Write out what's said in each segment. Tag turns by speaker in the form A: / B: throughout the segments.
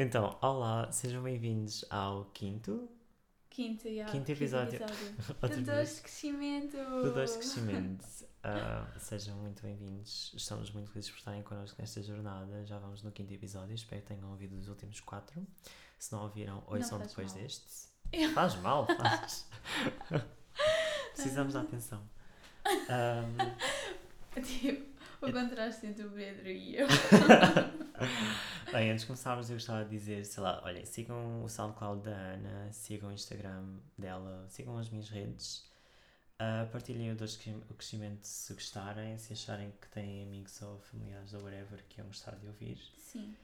A: Então, olá, sejam bem-vindos ao quinto,
B: Quinto, yeah,
A: Quinto episódio.
B: De
A: vez,
B: dois de crescimento.
A: do Dois Crescimento. Ah, sejam muito bem-vindos, estamos muito felizes por estarem connosco nesta jornada. Já vamos no quinto episódio, espero que tenham ouvido os últimos quatro. Se não ouviram, ouçam depois
B: mal.
A: deste. Faz mal, faz. Precisamos de atenção. Ahm,
B: Tipo, o contraste entre o Pedro e eu.
A: Bem, antes de começarmos, eu gostava de dizer, sei lá, olhem, sigam o SoundCloud da Ana, sigam o Instagram dela, sigam as minhas redes, ah, partilhem o, o crescimento se gostarem, se acharem que têm amigos ou familiares ou whatever que iam gostar de ouvir.
B: Sim.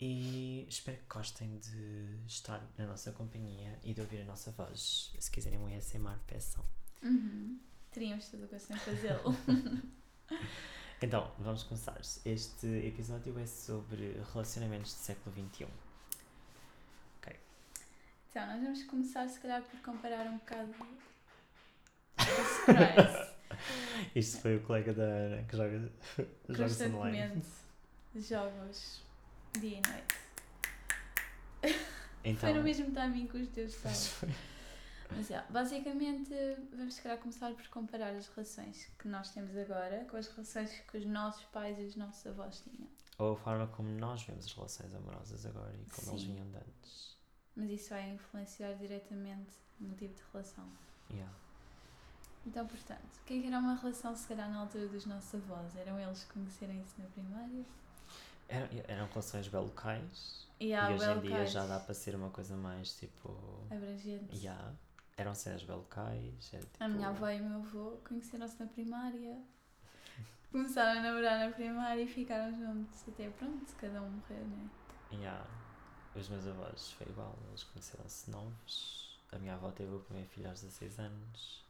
A: E espero que gostem de estar na nossa companhia e de ouvir a nossa voz. Se quiserem um ASMR, peçam.
B: Uhum. Teríamos todo o gosto em fazê-lo.
A: Então, vamos começar. Este episódio é sobre relacionamentos do século XXI.
B: Então, nós vamos começar, se calhar, por comparar um bocado.
A: Isto foi o colega da Ana que joga jogos online.
B: Jogos dia e noite.
A: Então,
B: Foi no mesmo timing que os teus estavam. Mas, yeah, basicamente, vamos se calhar começar por comparar as relações que nós temos agora com as relações que os nossos pais e os nossos avós tinham.
A: Ou a forma como nós vemos as relações amorosas agora e como eles
B: Sim.
A: vinham de antes.
B: Mas isso vai influenciar diretamente no tipo de relação.
A: Yeah.
B: Então, portanto, o que é que era uma relação, se calhar, na altura dos nossos avós? Eram eles conhecerem-se na primária?
A: Eram, eram relações bem locais
B: E,
A: e hoje em dia já dá para ser uma coisa mais tipo.
B: abrangentes.
A: Yeah. Eram cenas locais. Era, tipo,
B: A minha avó e o meu avô conheceram-se na primária. Começaram a namorar na primária e ficaram juntos até pronto, cada um morrer, né?
A: Yeah. Os meus avós foi igual, eles conheceram-se novos. A minha avó teve o primeiro filho aos 16 anos.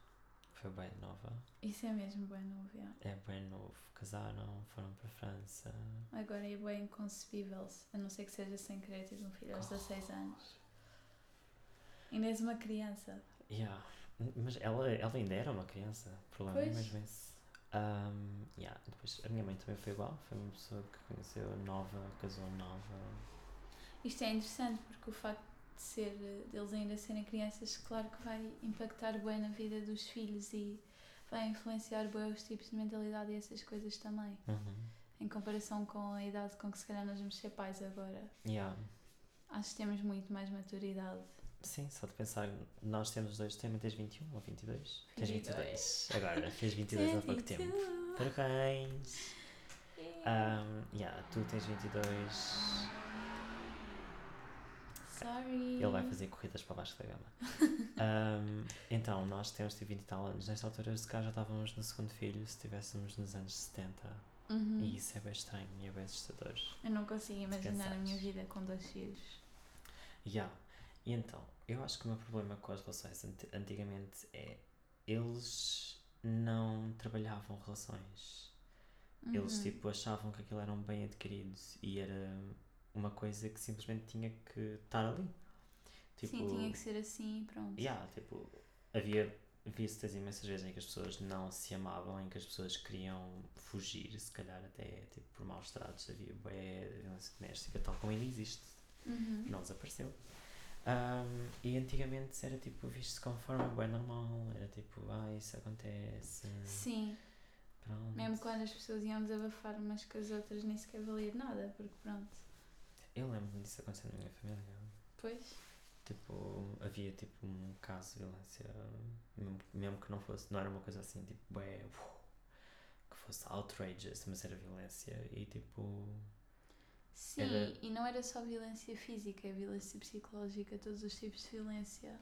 A: Foi bem nova.
B: Isso é mesmo bem novo, já.
A: É bem novo. Casaram, foram para a França.
B: Agora é bem inconcebível, a não ser que seja sem querer ter um filho aos 16 anos. Ainda és uma criança.
A: Yeah. Mas ela, ela ainda era uma criança. O problema
B: Pois.
A: mesmo esse. Um, yeah. Depois a minha mãe também foi igual. Foi uma pessoa que conheceu nova, casou nova.
B: Isto é interessante porque o facto de ser, deles ainda serem crianças, claro que vai impactar bem na vida dos filhos e vai influenciar bem os tipos de mentalidade e essas coisas também.
A: Uhum.
B: Em comparação com a idade com que se calhar nós vamos ser pais agora.
A: Yeah.
B: Acho que temos muito mais maturidade.
A: Sim, só de pensar, nós temos dois, também tens 21 ou 22? Tens 22.
B: 22.
A: Agora, fez 22 há pouco tempo. Parabéns! Um, yeah, tu tens 22.
B: Sorry.
A: Ele vai fazer corridas para baixo da gama. Um, então, nós temos tipo 20 e tal anos. Nesta altura, se calhar já estávamos no segundo filho, se estivéssemos nos anos 70.
B: Uhum.
A: E isso é bem estranho e é bem assustador.
B: Eu não consigo imaginar a minha vida com dois filhos.
A: Yeah. E então, eu acho que o meu problema com as relações antigamente é eles não trabalhavam relações. Eles
B: Uhum.
A: tipo achavam que aquilo era um bem adquirido e era uma coisa que simplesmente tinha que estar ali. Tipo,
B: Sim, tinha que ser assim e pronto.
A: yeah, tipo, havia vistas imensas vezes em que as pessoas não se amavam, em que as pessoas queriam fugir, se calhar até tipo, por maus tratos, havia violência doméstica, tal como ainda existe,
B: Uhum.
A: não desapareceu. Ahm, e antigamente era tipo visto como forma bem normal, era tipo, ah, isso acontece,
B: Sim,
A: pronto.
B: mesmo quando as pessoas iam desabafar umas com as outras nem sequer valia nada, porque pronto.
A: Eu lembro-me disso acontecer na minha família.
B: Pois,
A: Tipo, havia tipo um caso de violência, mesmo, mesmo que não fosse, não era uma coisa assim, tipo, uau, que fosse outrageous, mas era violência e tipo,
B: sim,
A: Era-
B: e não era só violência física, é violência psicológica, todos os tipos de violência.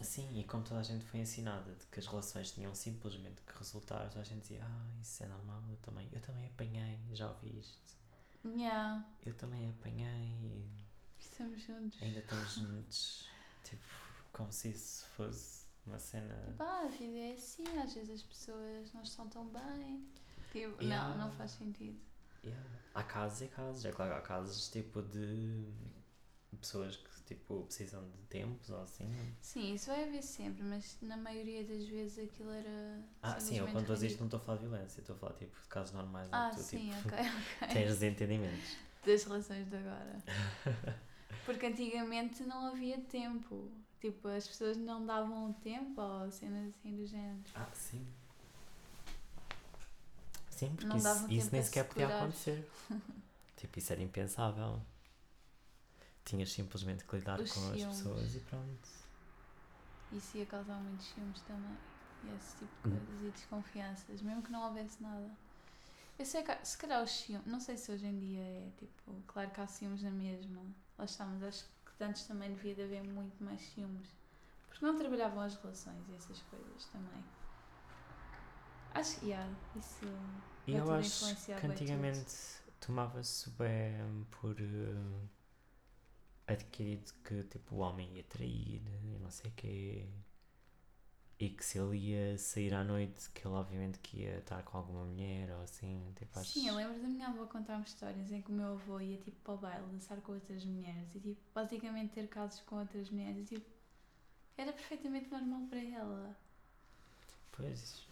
A: sim, e como toda a gente foi ensinada de que as relações tinham simplesmente que resultar, toda a gente dizia, ah, isso é normal, eu também, eu também apanhei, já ouvi isto,
B: Yeah,
A: eu também apanhei
B: estamos juntos.
A: ainda estamos juntos, tipo, como se isso fosse uma cena.
B: Pá, a vida é assim, às vezes as pessoas não estão tão bem. Tipo,
A: Yeah.
B: não, não faz sentido.
A: Yeah. Há casos e casos, é claro, há casos tipo de pessoas que tipo precisam de tempos ou assim.
B: Sim, isso vai haver sempre, mas na maioria das vezes aquilo era.
A: Ah, sim, eu quando estou a dizer isto não estou a falar de violência, estou a falar tipo de casos normais
B: Ah,
A: tu
B: sim,
A: tipo,
B: ok, ok.
A: tens desentendimentos.
B: Das relações de agora. Porque Porque antigamente não havia tempo. Tipo, as pessoas não davam tempo ou cenas assim do género.
A: Ah, sim. Sim, porque
B: Não
A: isso, isso nem sequer podia acontecer. tipo, isso era impensável. Tinhas simplesmente que lidar
B: Os
A: com as
B: ciúmes.
A: pessoas e pronto.
B: Isso ia causar muitos ciúmes também. E esse tipo
A: Hum.
B: de coisas e desconfianças, mesmo que não houvesse nada. Eu sei que se calhar os ciúmes, não sei se hoje em dia é tipo, claro que há ciúmes na mesma, lá está, mas acho que antes também devia de haver muito mais ciúmes. Porque não trabalhavam as relações e essas coisas também. Acho que, yeah, isso
A: E eu acho que antigamente tomava-se bem por eh, adquirido que tipo o homem ia trair e não sei o quê. E que se ele ia sair à noite, que ele obviamente que ia estar com alguma mulher ou assim, tipo, acho...
B: Sim, eu lembro da minha avó contar-me histórias em que o meu avô ia tipo para o baile dançar com outras mulheres e tipo basicamente ter casos com outras mulheres e tipo era perfeitamente normal para ela.
A: Pois,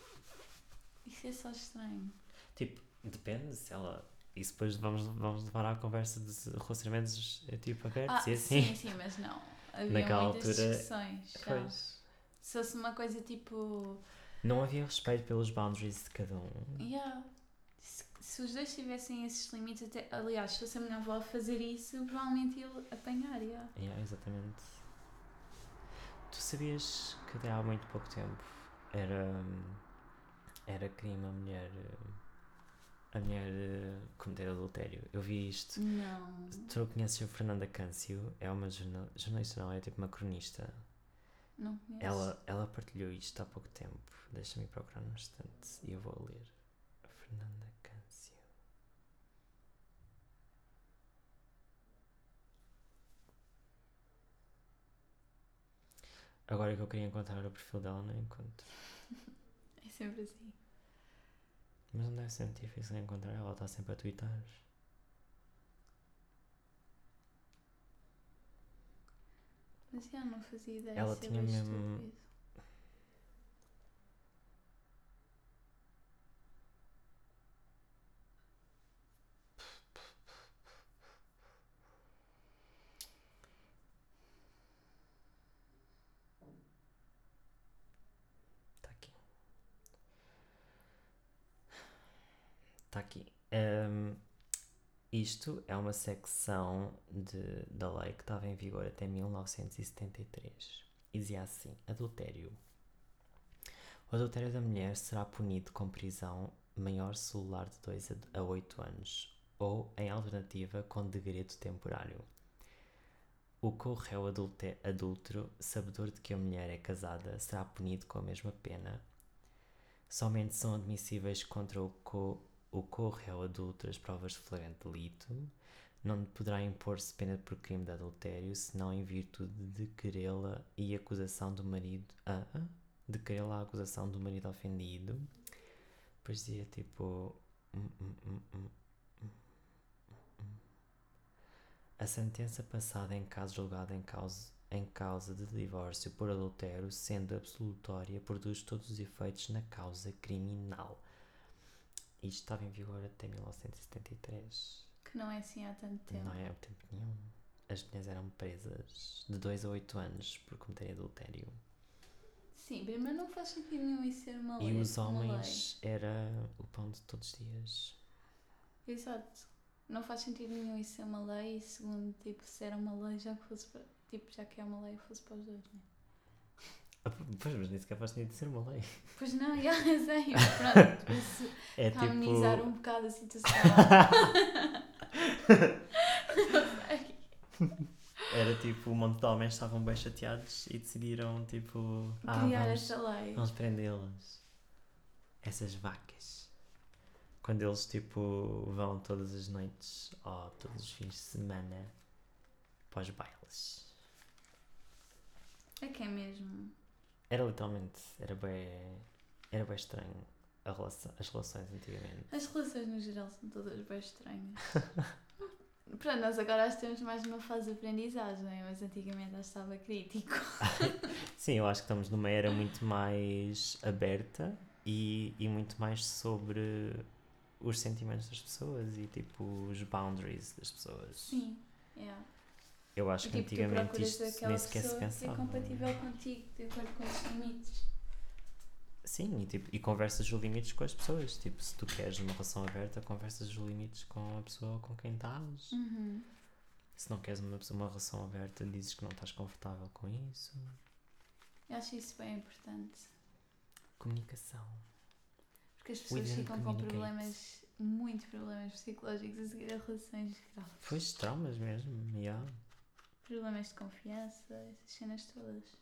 B: Isso é só estranho.
A: tipo, depende se ela... Isso depois vamos, vamos levar à conversa de relacionamentos eh, tipo abertos
B: Ah,
A: e assim.
B: sim, sim, mas não. Havia
A: Naquela
B: muitas
A: altura,
B: discussões.
A: Pois.
B: Se fosse uma coisa tipo.
A: Não havia respeito pelos boundaries de cada um.
B: Yeah. Se, se os dois tivessem esses limites, até, aliás, se fosse a minha avó fazer isso, provavelmente ia apanhar. Yeah.
A: Yeah, exatamente. Tu sabias que até há muito pouco tempo era, era crime a mulher, a mulher eh, cometer adultério? Eu vi isto.
B: Não.
A: Tu conheces a Fernanda Câncio? É uma jornal, jornalista, não, é tipo uma cronista.
B: Não conheço.
A: Ela, ela partilhou isto há pouco tempo. Deixa-me procurar num instante e eu vou ler. A Fernanda Câncio. Agora que eu queria encontrar o perfil dela, não encontro.
B: É sempre assim.
A: Mas não deve ser muito difícil encontrar, ela está sempre a twittar.
B: Mas já não fazia ideia.
A: Ela tinha mesmo-
B: estúpido.
A: Está aqui. Está aqui. Ahm, isto é uma secção de, da lei que estava em vigor até 1973. E dizia assim: adultério. O adultério da mulher será punido com prisão maior celular de 2 a 8 anos, ou, em alternativa, com degredo temporário. O adulte- adúltero, sabedor de que a mulher é casada, será punido com a mesma pena. Somente são admissíveis contra o, co o corréu adúltero as provas de flagrante delito. Não poderá impor-se pena por crime de adultério, senão em virtude de querela e acusação do marido. Ah, de querela à acusação do marido ofendido. Depois dizia tipo. hum, hum, hum, hum, hum. A sentença passada em caso julgado em causa, em causa de divórcio por adultério, sendo absolutória, produz todos os efeitos na causa criminal. Isto estava em vigor até 1973.
B: Que não é assim há tanto tempo.
A: Não é há tempo nenhum. As mulheres eram presas de 2 a 8 anos por cometerem adultério.
B: Sim, primeiro não faz sentido nenhum isso ser uma lei.
A: E os homens era o pão de todos os dias.
B: Exato. Não faz sentido nenhum isso ser uma lei e segundo, tipo, se era uma lei já que fosse para, tipo, já que é uma lei fosse para os dois, né?
A: Ah, Pois, mas nem sequer faz sentido de ser uma lei.
B: Pois não, já sei, pronto,
A: É
B: a amenizar
A: tipo.
B: um bocado a situação.
A: Era tipo, um monte de homens estavam bem chateados e decidiram, tipo. Ah,
B: Criar
A: vamos,
B: esta lei.
A: vamos prendê-las. Essas vacas. Quando eles, tipo, vão todas as noites ou todos os fins de semana para os bailes.
B: É que é mesmo.
A: Era literalmente, era bem, era bem estranho a relação, as relações antigamente.
B: As relações no geral são todas bem estranhas. Pronto, nós agora estamos mais numa fase de aprendizagem, mas antigamente já estava crítico.
A: Sim, eu acho que estamos numa era muito mais aberta e, e muito mais sobre os sentimentos das pessoas e tipo os boundaries das pessoas.
B: Sim, yeah.
A: Eu acho que
B: tipo,
A: antigamente isto nem sequer se
B: é
A: pensava.
B: compatível contigo, de acordo com os limites.
A: Sim, e, tipo, e conversas os limites com as pessoas. Tipo, se tu queres uma relação aberta, conversas os limites com a pessoa com quem estás.
B: Uhum.
A: Se não queres uma, uma relação aberta, dizes que não estás confortável com isso.
B: Eu acho isso bem importante.
A: Comunicação.
B: Porque as pessoas ficam com problemas, muitos problemas psicológicos a seguir a relações graves.
A: Pois, traumas mesmo, yeah.
B: Problemas de confiança, essas cenas todas.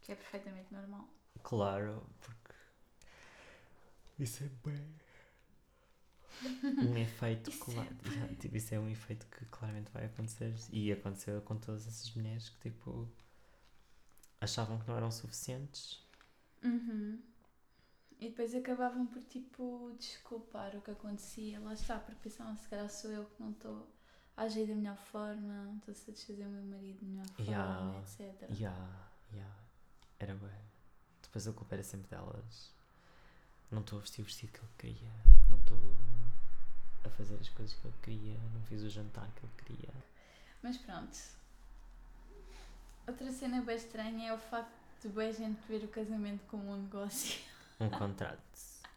B: Que é perfeitamente normal.
A: Claro, porque isso é bem. Um efeito,
B: Isso
A: claro.
B: é
A: tipo, isso é um efeito que claramente vai acontecer. E aconteceu com todas essas mulheres que tipo achavam que não eram suficientes.
B: Uhum. E depois acabavam por tipo desculpar o que acontecia. Lá está, porque pensavam se calhar sou eu que não estou a agir da melhor forma, estou a satisfazer o meu marido da melhor forma,
A: Yeah.
B: etc.
A: Yeah, yeah. Era bem. Depois a culpa era sempre delas. Não estou a vestir o vestido que ele queria. Não estou a fazer as coisas que ele queria. Não fiz o jantar que ele queria.
B: Mas pronto. Outra cena bem estranha é o facto de bem gente ver o casamento como um negócio.
A: Um contrato.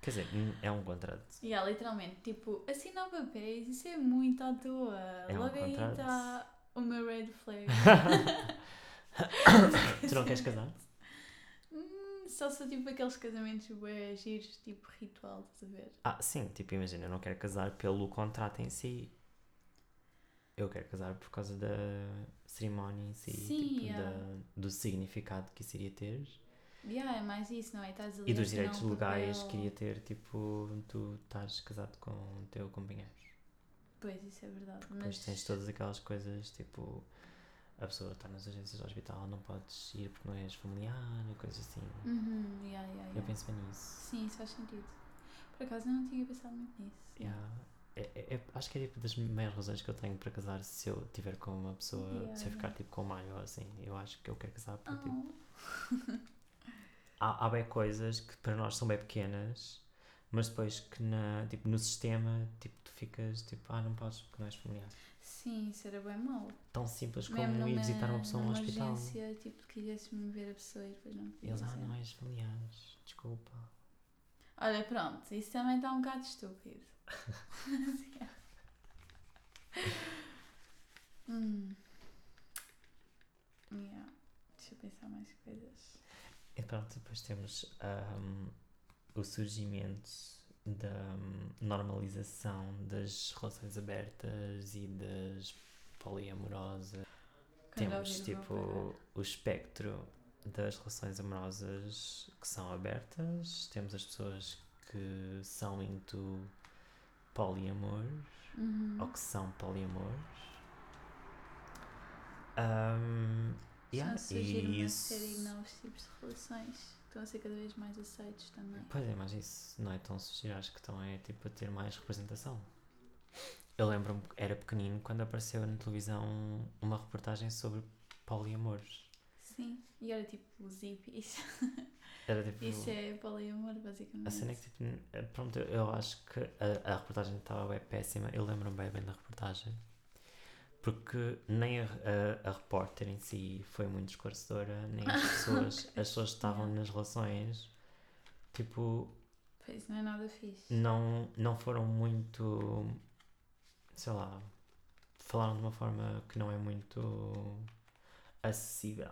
A: Quer dizer, é um contrato.
B: E há literalmente, tipo, assinar papéis, isso é muito à toa.
A: É um
B: Logo aí
A: contrato.
B: está o meu red flag.
A: tu não queres casar?
B: Hum, só sou tipo aqueles casamentos giros, tipo ritual, estás a ver?
A: Ah, sim, tipo, imagina, eu não quero casar pelo contrato em si. Eu quero casar por causa da cerimónia em si,
B: Sim,
A: tipo,
B: yeah.
A: da- do significado que isso iria ter
B: Yeah, é mais isso, não é? Estás ali
A: e dos direitos
B: um
A: legais
B: papel.
A: que iria ter, tipo, tu estás casado com o teu companheiro.
B: Pois, isso é verdade. Mas
A: tens todas aquelas coisas, tipo, a pessoa está nas agências do hospital, não podes ir porque não és familiar, coisas assim.
B: Uhum, yeah, yeah,
A: Eu penso bem nisso.
B: Sim, isso faz sentido. Por acaso eu não tinha pensado muito nisso.
A: Yeah. É, é- é- acho que é tipo das maiores razões que eu tenho para casar se eu tiver com uma pessoa, se eu ficar tipo com o ou assim. Eu acho que eu quero casar porque tipo,
B: Oh.
A: há, há bem coisas que para nós são bem pequenas, mas depois que na, tipo, no sistema tipo, tu ficas tipo, ah, não podes porque não és familiar.
B: Sim, isso era bem mau.
A: Tão simples como
B: Mesmo
A: ir
B: numa-
A: visitar uma pessoa no hospital.
B: urgência, tipo, quisesse-me ver a pessoa e depois não podia
A: eles, ah, não és familiar, desculpa.
B: Olha, pronto, isso também está um bocado estúpido. hum. Yeah. Deixa eu pensar mais coisas.
A: E pronto, depois temos ahm, o surgimento da hum, normalização das relações abertas e das poliamorosas.
B: Quando
A: Temos tipo o espectro das relações amorosas que são abertas, temos as pessoas que são into poliamor.
B: Uhum.
A: ou que são poliamores. Ahm, yeah,
B: surgir
A: e
B: uma
A: isso.
B: série de novos tipos de relações estão a ser cada vez mais aceitos também.
A: Pois é, mas isso não é tão surgir, acho que estão é tipo a ter mais representação. Eu lembro-me era pequenino quando apareceu na televisão uma reportagem sobre poliamores.
B: Sim, e era tipo os hippies.
A: Era tipo.
B: Isso é poliamor, basicamente.
A: A cena é que tipo, pronto, eu- eu acho que a, a reportagem estava bem péssima, eu lembro-me bem, bem da reportagem, porque nem a, a, a repórter em si foi muito esclarecedora, nem as pessoas, as pessoas que estavam nas relações, tipo,
B: Pois, não é nada fixe.
A: não, não foram muito, sei lá, falaram de uma forma que não é muito acessível,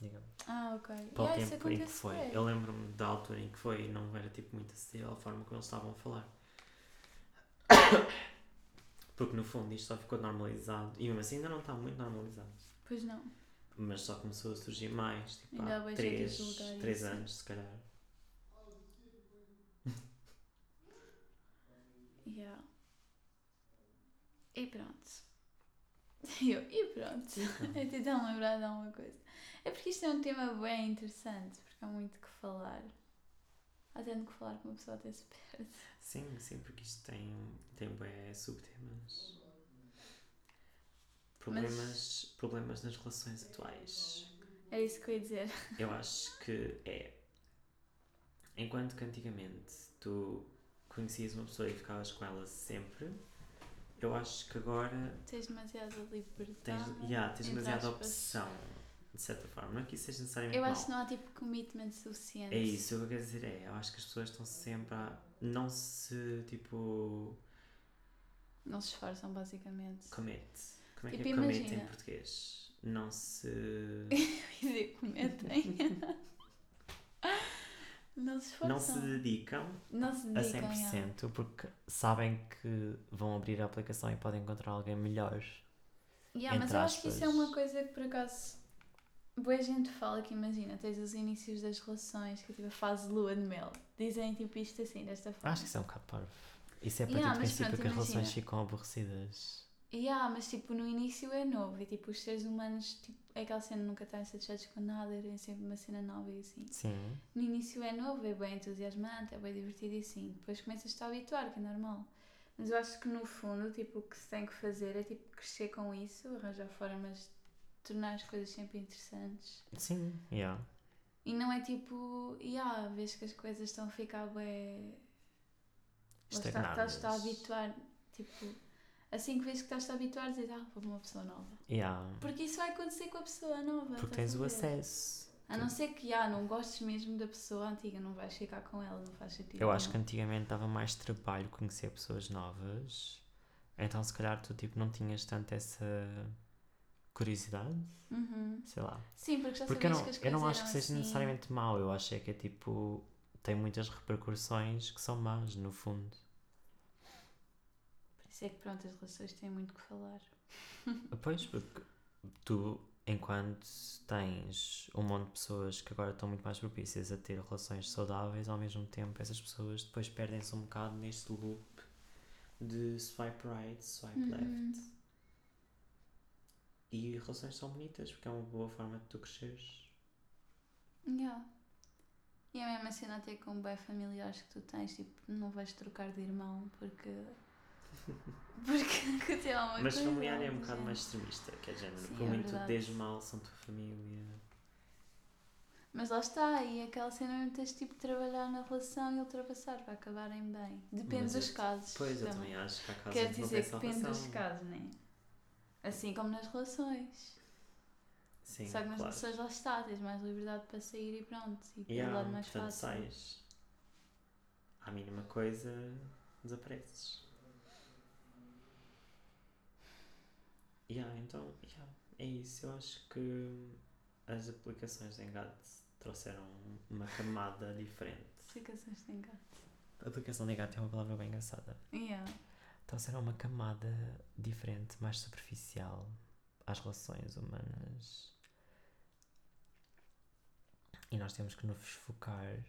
A: digamos.
B: Ah, ok.
A: Para
B: Yeah,
A: o
B: isso
A: tempo em que foi. Eu lembro-me da altura em que foi e não era tipo muito acessível a forma como eles estavam a falar. Porque no fundo isto só ficou normalizado e mesmo assim ainda não está muito normalizado.
B: Pois não.
A: Mas só começou a surgir mais, tipo
B: Ainda há
A: há
B: bué
A: 3,
B: sítios de lugar e
A: três
B: isso.
A: anos se calhar.
B: Yeah. E pronto. Eu, e pronto. Eu tentando lembrar de alguma coisa. É porque isto é um tema bem interessante, porque há muito que falar. Há tanto que falar que uma pessoa até se perde.
A: Sim, sim, porque isto tem, tem bué subtemas. Problemas, problemas nas relações atuais.
B: É isso que eu ia dizer.
A: Eu acho que é. Enquanto que antigamente tu conhecias uma pessoa e ficavas com ela sempre, eu acho que agora
B: Tens demasiada
A: tens,
B: liberdade.
A: yeah, tens demasiada opção, de certa forma. Não é que isso seja necessariamente
B: Eu acho que não há tipo commitment suficiente.
A: É isso, o que eu quero dizer é, eu acho que as pessoas estão sempre a. não se tipo.
B: Não se esforçam, basicamente.
A: commit. Como é
B: Tipo,
A: que é commit em
B: imagina.
A: português? Não se.
B: Cometem. não se esforçam.
A: não se dedicam
B: Não se
A: a
B: dedicam.
A: 100% porque sabem que vão abrir a aplicação e podem encontrar alguém melhor.
B: Yeah, mas eu acho que isso é uma coisa que por acaso boa gente fala que imagina, tens os inícios das relações, que é tipo a fase de lua de mel. Dizem tipo isto assim, desta forma.
A: Acho que isso é um bocado parvo. Isso é para
B: Yeah,
A: ti do
B: mas
A: princípio
B: pronto,
A: que as relações
B: imagina.
A: ficam aborrecidas.
B: Yeah, mas tipo, no início é novo e tipo, os seres humanos, tipo, é aquela cena nunca estarem satisfeitos com nada, tem sempre uma cena nova e assim.
A: Sim.
B: No início é novo, é bem entusiasmante, é bem divertido e assim. Depois começas-te a habituar, que é normal. Mas eu acho que no fundo, tipo, o que se tem que fazer é tipo crescer com isso, arranjar formas de tornar as coisas sempre interessantes.
A: Sim, yeah.
B: E não é tipo, yeah, vês que as coisas estão a ficar bem.
A: Estagnadas.
B: Estás-te a habituar, tipo, assim que vês que estás-te a habituar, dizes, ah, vou uma pessoa nova.
A: Yeah.
B: Porque isso vai acontecer com a pessoa nova.
A: Porque tens o acesso.
B: A não ser que, ah, não gostes mesmo da pessoa antiga, não vais ficar com ela, não faz sentido.
A: Eu acho que
B: nenhum.
A: antigamente dava mais trabalho conhecer pessoas novas. Então se calhar tu tipo não tinhas tanto essa curiosidade,
B: Uhum.
A: sei lá.
B: Sim, porque já
A: Porque eu não,
B: que as
A: eu não acho que seja
B: assim.
A: necessariamente mau, eu acho é que é tipo. tem muitas repercussões que são más, no fundo.
B: Por isso é que, pronto, as relações têm muito que falar.
A: Pois, porque tu, enquanto tens um monte de pessoas que agora estão muito mais propícias a ter relações saudáveis, ao mesmo tempo essas pessoas depois perdem-se um bocado neste loop de swipe right, swipe
B: Uhum.
A: left. E relações são bonitas porque é uma boa forma de tu cresceres.
B: Yeah. E é a cena até com bem familiares que tu tens, tipo, não vais trocar de irmão porque. porque que tem alguma
A: Mas
B: coisa,
A: familiar é um
B: do
A: bocado mais extremista, que é género.
B: Sim,
A: Por
B: é
A: muito tu dês mal, são tua família.
B: Mas lá está, e aquela cena mesmo tens tipo de trabalhar na relação e ultrapassar para acabarem bem. Depende
A: Mas
B: dos
A: eu-
B: casos.
A: Pois, eu
B: também.
A: também acho que há casos
B: Quer dizer que depende dos casos, não é? Assim como nas relações.
A: Sim,
B: Só que nas
A: claro.
B: relações lá está, tens mais liberdade para sair e pronto. E
A: Yeah,
B: lado mais
A: portanto,
B: fácil.
A: sais. À mínima coisa, desapareces. Yeah, então, yeah, é isso. Eu acho que as aplicações de engate trouxeram uma camada diferente.
B: Aplicações de engate.
A: A aplicação de engate é uma palavra bem engraçada.
B: Yeah.
A: Trouxeram uma camada diferente, mais superficial às relações humanas. E nós temos que nos focar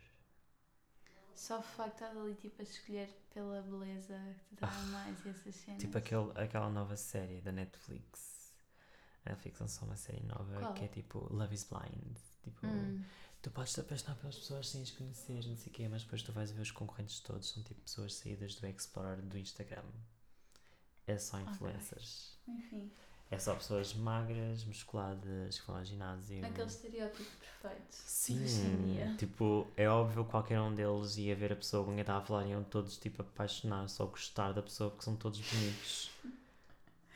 B: Só o facto de estar ali tipo a escolher pela beleza que te dá mais e essas cenas.
A: Tipo aquele, aquela nova série da Netflix. A Netflix lançou uma série nova
B: Qual?
A: que é tipo Love is Blind. Tipo,
B: Hum.
A: Tu podes te apaixonar pelas pessoas sem as conhecer, não sei o quê, mas depois tu vais ver os concorrentes todos, são tipo pessoas saídas do Explorer do Instagram. É só influencers.
B: Enfim,
A: É só pessoas magras, musculadas, que vão ao ginásio.
B: aquele estereótipo perfeito.
A: Sim,
B: dia.
A: tipo, é óbvio que qualquer um deles ia ver a pessoa com quem estava a falar e iam todos tipo apaixonar-se ou gostar da pessoa porque são todos bonitos.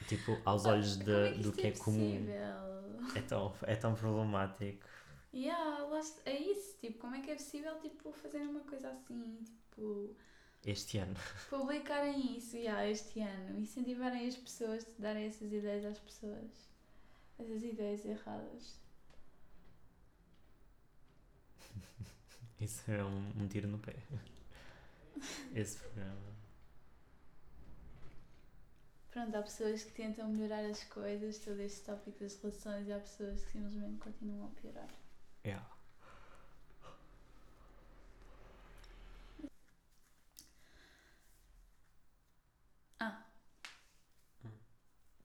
A: tipo, aos olhos
B: Como
A: de,
B: é que
A: do que é comum.
B: possível?
A: É tão, é tão problemático.
B: Yeah, é isso, tipo, como é que é possível tipo, fazer uma coisa assim, tipo,
A: Este ano.
B: publicarem isso yeah, este ano, incentivarem as pessoas, darem essas ideias às pessoas, essas ideias erradas.
A: Isso é um, um tiro no pé. Esse programa.
B: Pronto, há pessoas que tentam melhorar as coisas, todo este tópico das relações, e há pessoas que simplesmente continuam a piorar.
A: Yeah.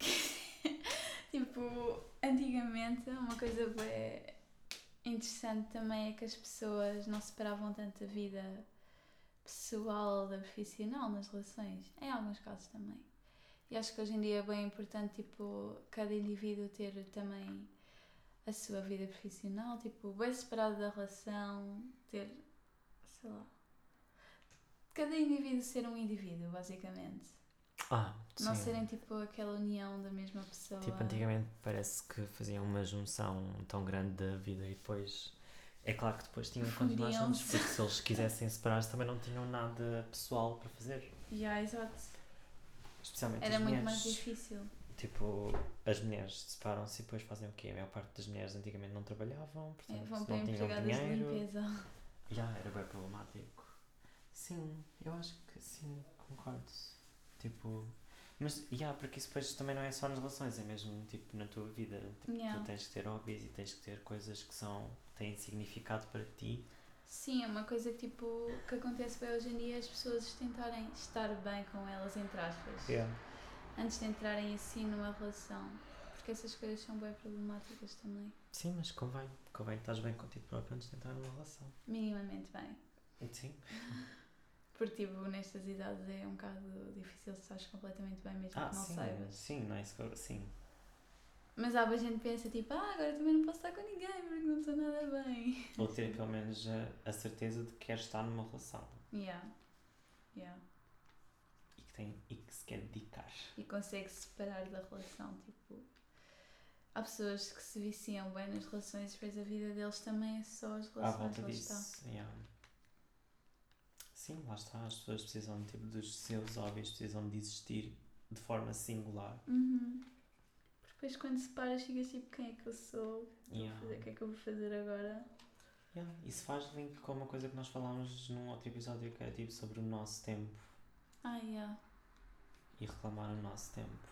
B: Tipo, antigamente, uma coisa bem interessante também é que as pessoas não separavam tanto a vida pessoal da profissional nas relações. Em alguns casos também. E acho que hoje em dia é bem importante, tipo, cada indivíduo ter também a sua vida profissional, tipo, bem separado da relação, ter, sei lá, cada indivíduo ser um indivíduo, basicamente.
A: Ah,
B: Não
A: sim.
B: serem tipo aquela união da mesma pessoa.
A: Tipo, antigamente parece que faziam uma junção tão grande da vida e depois. É claro que depois tinham que continuar juntos, porque se eles quisessem separar-se também não tinham nada pessoal para fazer.
B: Yeah, exato.
A: Especialmente
B: Era muito
A: mulheres.
B: mais difícil.
A: Tipo, as mulheres separam-se e depois fazem o quê? A maior parte das mulheres antigamente não trabalhavam,
B: É,
A: portanto
B: vão para
A: não tinham
B: de
A: dinheiro.
B: limpeza.
A: Já, era bem problemático. Sim, eu acho que sim, concordo. Tipo, mas, já, porque isso depois também não é só nas relações, é mesmo tipo na tua vida. Tipo,
B: Yeah.
A: Tu tens que ter hobbies e tens que ter coisas que são, têm significado para ti.
B: Sim, é uma coisa que, tipo, que acontece bem hoje em dia as pessoas tentarem estar bem com elas, entre aspas, antes de entrarem assim numa relação. Porque essas coisas são bem problemáticas também.
A: Sim, mas convém. Convém que estás bem contigo próprio antes de entrar numa relação.
B: Minimamente bem.
A: Sim.
B: Porque, tipo, nestas idades é um bocado difícil se estás completamente bem, mesmo
A: Ah,
B: que não
A: sim.
B: saibas.
A: Sim, não é isso que eu- Sim.
B: Mas há muita gente que pensa, tipo, ah, agora também não posso estar com ninguém porque não estou nada bem.
A: Ou ter pelo menos a, a certeza de que queres estar numa relação
B: Yeah. Yeah.
A: Tem, e que se quer dedicar.
B: E consegue se separar da relação, tipo... Há pessoas que se viciam bem nas relações e depois a vida deles também é só as
A: à
B: relações,
A: volta
B: lá
A: disso. yeah. Sim, lá está. As pessoas precisam tipo, dos seus hobbies, precisam de existir de forma singular.
B: Uhum. Porque depois quando separas ficas tipo, quem é que eu sou?
A: Yeah.
B: fazer? O que é que eu vou fazer agora?
A: Yeah. Isso faz link com uma coisa que nós falámos num outro episódio que é tipo sobre o nosso tempo
B: Ah, yeah.
A: E reclamar o nosso tempo.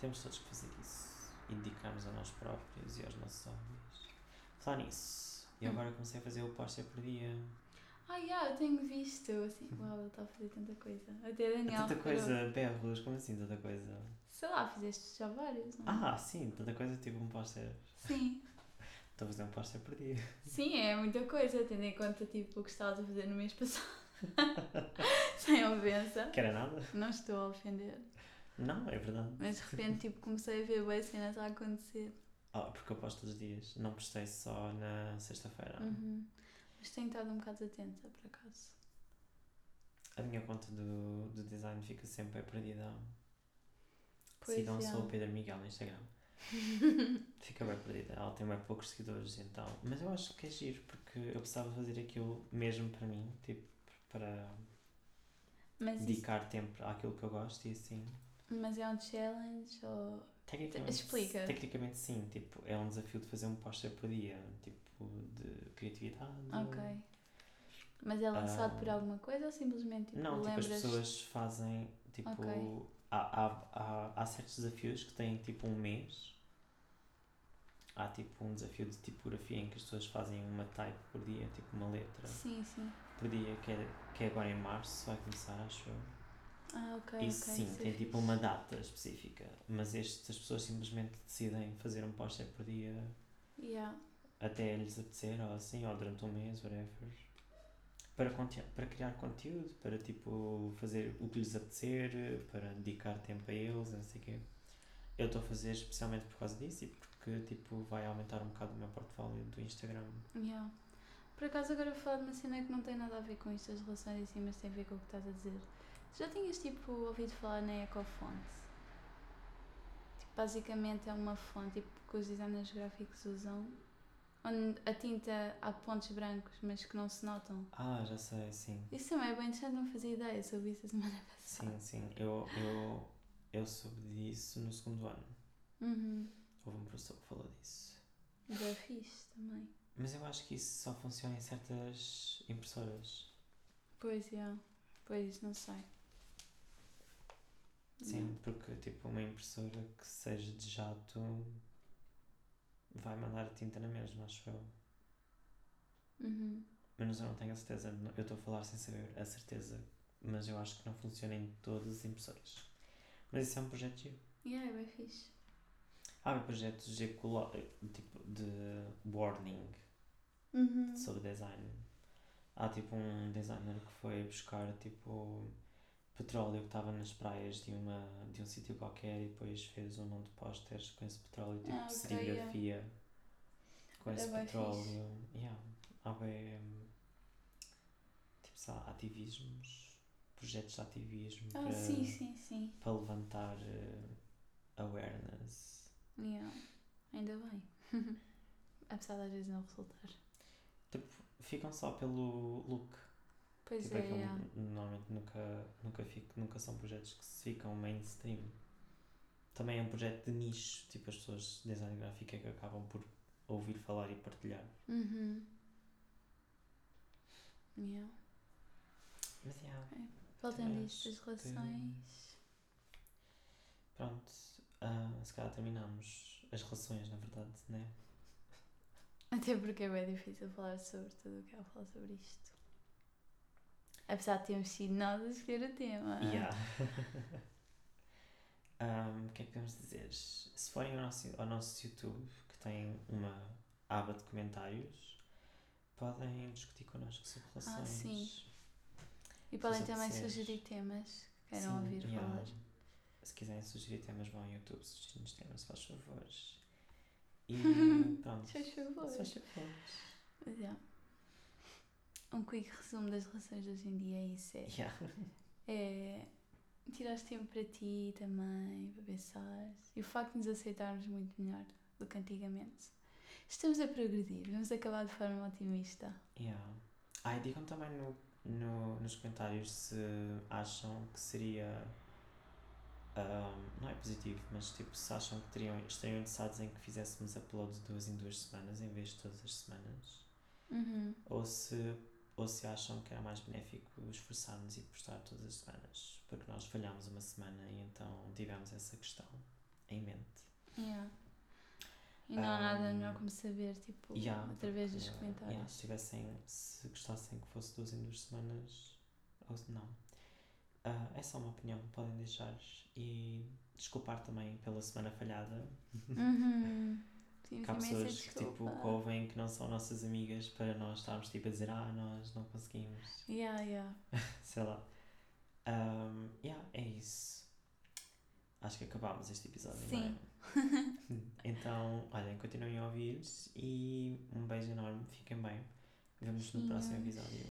A: Temos todos que fazer isso e dedicarmos a nós próprios e aos nossos hobbies. Falar nisso. E
B: Hum.
A: agora comecei a fazer o póster por dia.
B: Ah, yeah, eu tenho visto. Assim, uau, ele está a fazer tanta coisa. Até Daniel.
A: tanta
B: reparou.
A: coisa, berros, como assim tanta coisa?
B: Sei lá, fizeste já vários, não é?
A: Ah, sim, tanta coisa tipo um póster.
B: Sim.
A: Estou a fazer um póster por dia.
B: Sim, é muita coisa, tendo em conta tipo, o que estavas a fazer no mês passado. Sem ofensa.
A: Que era nada?
B: Não estou a ofender.
A: Não, é verdade.
B: Mas de repente tipo, comecei a ver bem cenas a acontecer.
A: Ah, porque eu posto todos os dias. Não postei só na sexta-feira.
B: Uhum. Mas tenho estado um bocado atenta, por acaso.
A: A minha conta do, do design fica sempre bem perdida.
B: Pois
A: Sigam
B: é.
A: só o Pedro Miguel no Instagram. Fica bem perdida. Ela tem bem poucos seguidores, então. Mas eu acho que é giro, porque eu precisava fazer aquilo mesmo para mim, tipo, para
B: Mas, isso,
A: dedicar tempo àquilo que eu gosto e assim.
B: mas é um challenge ou.
A: Tecnicamente,
B: Explica.
A: Tecnicamente sim, tipo, é um desafio de fazer um póster por dia, tipo, de criatividade.
B: Ok. Mas é lançado
A: Ah.
B: por alguma coisa ou simplesmente tipo,
A: Não, tipo,
B: lembras?
A: as pessoas fazem, tipo,
B: Ok.
A: há, há, há, há certos desafios que têm, tipo, um mês. Há, tipo, um desafio de tipografia em que as pessoas fazem uma type por dia, tipo, uma letra
B: Sim, sim.
A: por dia, que é, que é agora em março, vai começar, acho eu.
B: Ah, ok.
A: Isso
B: ok,
A: sim,
B: é
A: tem, tipo,
B: fixe.
A: uma data específica. Mas estes, as pessoas simplesmente decidem fazer um póster por dia
B: Yeah.
A: até lhes apetecer, ou assim, ou durante um mês, whatever. Para, para criar conteúdo, para tipo fazer o que lhes apetecer, para dedicar tempo a eles, não sei o quê. Eu estou a fazer especialmente por causa disso e porque tipo vai aumentar um bocado o meu portfólio do Instagram.
B: Yeah. Por acaso agora falar de uma cena que não tem nada a ver com isto, as relações assim, mas tem a ver com o que estás a dizer. Já tinhas tipo ouvido falar na Ecofonte? Tipo, basicamente é uma fonte tipo, que os designers gráficos usam, onde a tinta há pontos brancos, mas que não se notam.
A: Ah, já sei, sim.
B: Isso também é bem interessante, não fazia ideia sobre isso a semana passada.
A: Sim, sim. Eu, eu, eu soube disso no segundo ano.
B: Uhum.
A: Houve um professor que falou disso.
B: Bem fixe também.
A: Mas eu acho que isso só funciona em certas impressoras.
B: Pois, é. Pois, não sei.
A: Sim, porque tipo uma impressora que seja de jato vai mandar a tinta na mesma, acho eu.
B: Uhum.
A: Mas eu não tenho a certeza, não- eu estou a falar sem saber a certeza, mas eu acho que não funciona em todas as impressoras. Mas isso é um projeto.
B: Yeah, é bem fixe.
A: Há projetos de, tipo de warning
B: Uhum.
A: sobre design. Há tipo um designer que foi buscar tipo petróleo que estava nas praias de, uma, de um sítio qualquer e depois fez um monte de posters com esse petróleo, tipo
B: Ah,
A: serigrafia com
B: É
A: esse
B: bué
A: petróleo. Yeah. Há bem, tipo, sei lá, ativismos projetos de ativismo
B: Ah,
A: para,
B: sim, sim, sim.
A: para levantar eh, awareness.
B: Yeah. Ainda bem. Apesar de às vezes não resultar.
A: Tipo, ficam só pelo look.
B: Pois
A: tipo,
B: é,
A: aquele-
B: yeah.
A: normalmente nunca, nunca, fico, nunca são projetos que se ficam mainstream. Também é um projeto de nicho, tipo as pessoas de design gráfico é que acabam por ouvir falar e partilhar.
B: Uhum. Yeah.
A: Mas yeah,
B: Voltando a
A: que-
B: relações.
A: pronto, ah, se calhar terminamos as relações, na verdade, né?
B: Até porque é bem difícil falar sobre tudo o que há a falar sobre isto. Apesar de termos sido nós a escolher o tema.
A: Yeah. Um, O que é que podemos dizer? Se forem ao nosso, ao nosso YouTube, que tem uma aba de comentários, podem discutir connosco sobre relações.
B: Ah, sim. E podem também sugerir temas que queiram
A: Sim,
B: ouvir
A: yeah.
B: falar.
A: Se quiserem sugerir temas, vão ao YouTube sugerir-nos temas, faz favores. E pronto.
B: Se faz favor.
A: Se faz favores.
B: Mas, yeah. Um quick resumo das relações de hoje em dia é isso. É,
A: Yeah.
B: é tirares tempo para ti também, para pensar. E o facto de nos aceitarmos muito melhor do que antigamente. Estamos a progredir, vamos acabar de forma otimista.
A: Yeah. Ah, e digam também no, no, nos comentários se acham que seria. Ahm, não é positivo, mas tipo, se acham que teriam, estariam interessados em que fizéssemos upload duas em duas semanas em vez de todas as semanas.
B: Uhum.
A: Ou se, ou se acham que era mais benéfico esforçarmos e postar todas as semanas. Porque nós falhámos uma semana e então tivemos essa questão em mente.
B: Yeah. E não há nada
A: Um,
B: melhor como saber, tipo,
A: Yeah,
B: através dos
A: porque,
B: comentários.
A: yeah, se tivessem, se gostassem que fosse duas em duas semanas, ou não. Ah, é só uma opinião, podem deixar e desculpar também pela semana falhada.
B: Uhum. Sim,
A: Que há pessoas que tipo que ouvem que não são nossas amigas para nós estarmos tipo a dizer ah, nós não conseguimos,
B: Yeah, yeah.
A: sei lá. Um, yeah, é isso. Acho que acabámos este episódio, não é? então, olhem, continuem a ouvir e um beijo enorme, fiquem bem. Vemos no próximo episódio.